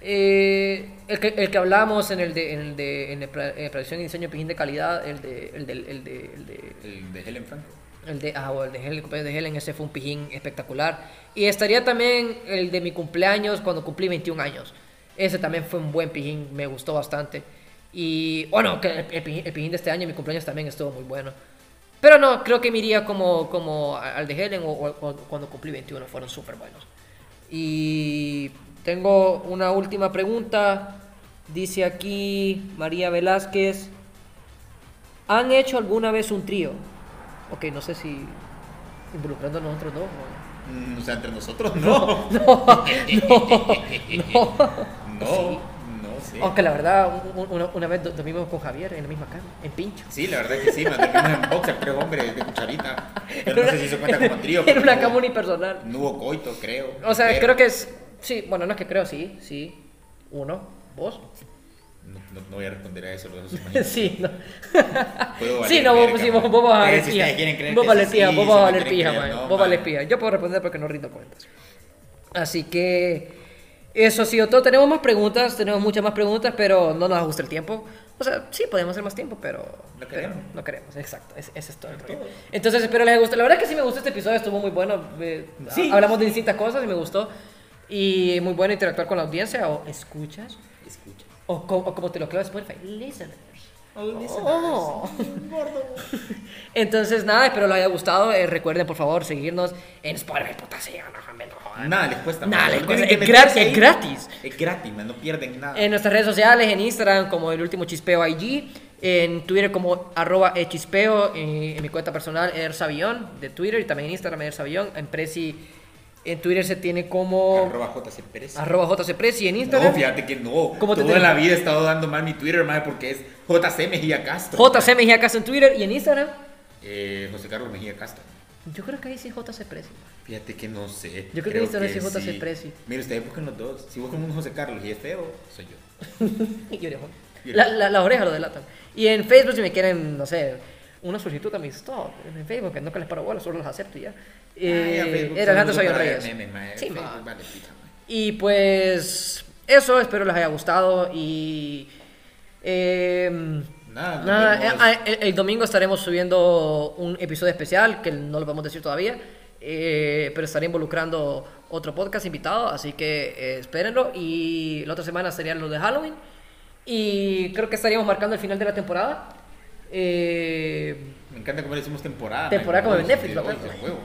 eh, el, que, el que hablamos en el de, en el de en el en producción y diseño pijín de calidad, el de, el de, el de, el de, El de Helen Franco. el de, ah, el de Helen, el cumpleaños de Helen, ese fue un pijín espectacular. Y estaría también el de mi cumpleaños cuando cumplí 21 años. Ese también fue un buen pijín, me gustó bastante. Y bueno, que el, el pijín, el pijín de este año, mi cumpleaños también estuvo muy bueno. Pero no, creo que me iría como, como al de Helen o, o- o cuando cumplí 21, fueron súper buenos. Y tengo una última pregunta. Dice aquí María Velázquez. ¿Han hecho alguna vez un trío? Ok, no sé si involucrando a nosotros dos. o- Mm, o sea, entre nosotros no. No, no, No, Sí. no sé. Aunque la verdad, un- un- una, una vez do- dormimos con Javier en la misma cama, en pincho. Sí, la verdad es que sí, man. Dormimos en boxer, tres hombres de cucharita. Pero no sé si eso cuenta como trío. En porque una no- cama unipersonal. No hubo coito, creo. O sea, creo que es. Sí, bueno, no es que creo, sí, sí. Uno, vos. No, no- no voy a responder a eso, lo dejo sin Sí, no. Sí, no, vos, sí, vos, man. vos vas a Eh, valer pija. Vos vales pija, vos vas a valer pija, man. Vos vales pija. Yo puedo responder porque no rindo cuentas. Así que. Eso ha sido todo. Tenemos más preguntas, tenemos muchas más preguntas, pero no nos gusta el tiempo. O sea, sí, podemos hacer más tiempo, pero. No pero queremos. no queremos, exacto. Ese, ese es todo el rollo. Entonces, espero les gustado. La verdad es que sí me gustó este episodio, estuvo muy bueno. eh, Sí. Hablamos de distintas cosas y me gustó. Y muy bueno interactuar con la audiencia o escuchas. Escucha. O, o como te lo en Spotify, listeners. Oh. Entonces, nada, espero les haya gustado. Eh, recuerden, por favor, seguirnos en Spotify. Puta, no. Nada les cuesta. Nada les cuesta, es gratis, es gratis. Es gratis, man, no pierden nada. En nuestras redes sociales, en Instagram como el último chispeo IG, en Twitter como arroba echispeo, en, en mi cuenta personal Ersavión de Twitter y también en Instagram Ersavión, en Prezi, en Twitter se tiene como Arroba JC Pérez. arroba JCPrezi y en Instagram No, fíjate que no. ¿Cómo te Toda tenés? la vida he estado dando mal mi Twitter, man, porque es JC Mejía Castro. JC Mejía Castro en Twitter y en Instagram Eh, José Carlos Mejía Castro. yo creo que ahí sí JC Prezi. Fíjate que no sé. Yo creo que Instagram sí JC. Mira, ustedes buscan los dos. Si buscan un José Carlos y es feo, soy yo. Y orejón. Y La, la, las orejas lo delatan. Y en Facebook, si me quieren, no sé, una solicitud de amistad en Facebook, que nunca les paro bolas, solo las acepto y ya. Eh, era Alejandro Reyes. mae. Sí, Facebook vale mae. Y pues, eso, espero les haya gustado. Y. eh, Nada, nada, eh, ah, el, el domingo estaremos subiendo un episodio especial que no lo vamos a decir todavía. eh, pero estaré involucrando otro podcast invitado, así que eh, espérenlo. Y la otra semana sería lo de Halloween. Y creo que estaríamos marcando el final de la temporada. Eh, Me encanta cómo le decimos temporada. Temporada como en Netflix, huevo.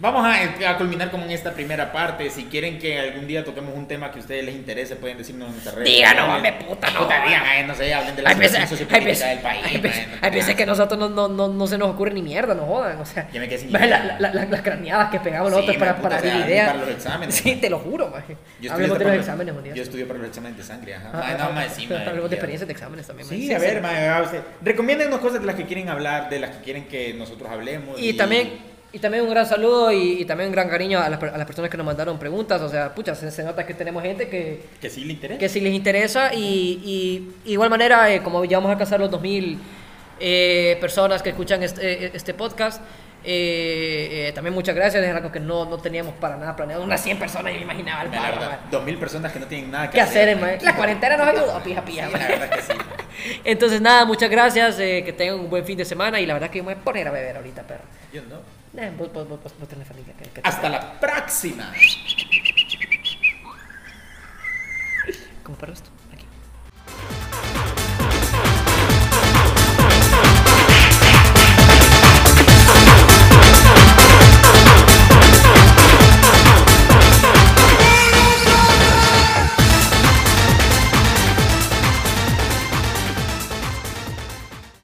Vamos a, a culminar como en esta primera parte. Si quieren que algún día toquemos un tema que a ustedes les interese, pueden decirnos en nuestras redes. Díganos, hombre, puta, no. Puta, digan, ay, no sé, hablen de la situación sociopolítica del país. hay veces, man, hay veces no, que nosotros no, no, no, no se nos ocurre ni mierda, no jodan. O sea, Ya me quedé sin ¿ves idea. la- la- la- las craneadas que pegamos Sí, nosotros para, man, para puta, o sea, abrir ni ideas. para los exámenes, Sí, man. te lo juro, man. Yo estudio Hablemos de para los exámenes día. Yo estudio para los exámenes de sangre, ajá. Ah, Ay, ah, no, más sí, man, Hablemos de experiencias de exámenes también. man. Sí, a ver, man. Recomiéndennos cosas de las que quieren hablar, de las que quieren que nosotros hablemos. Y también, y también un gran saludo y, y también un gran cariño a las, a las personas que nos mandaron preguntas. O sea, pucha, se, se nota que tenemos gente que, Que sí le interesa. que si les interesa. Y, igual manera, eh, como ya vamos a alcanzar los 2000 eh, personas que escuchan este, eh, este podcast, eh, eh, también muchas gracias. Es algo que no, no teníamos para nada planeado. Unas 100 personas, yo me imaginaba el La paro, verdad, man. dos mil personas que no tienen nada que ¿Qué hacer, man? La cuarentena nos ayudó, pija, pija. Sí, la verdad que sí. Entonces, nada, muchas gracias. eh, que tengan un buen fin de semana. Y la verdad que yo me voy a poner a beber ahorita, perro. Yo no. Eh, vos, vos, vos, vos, tenés familia. que- que- Hasta la próxima. ¿Cómo para esto?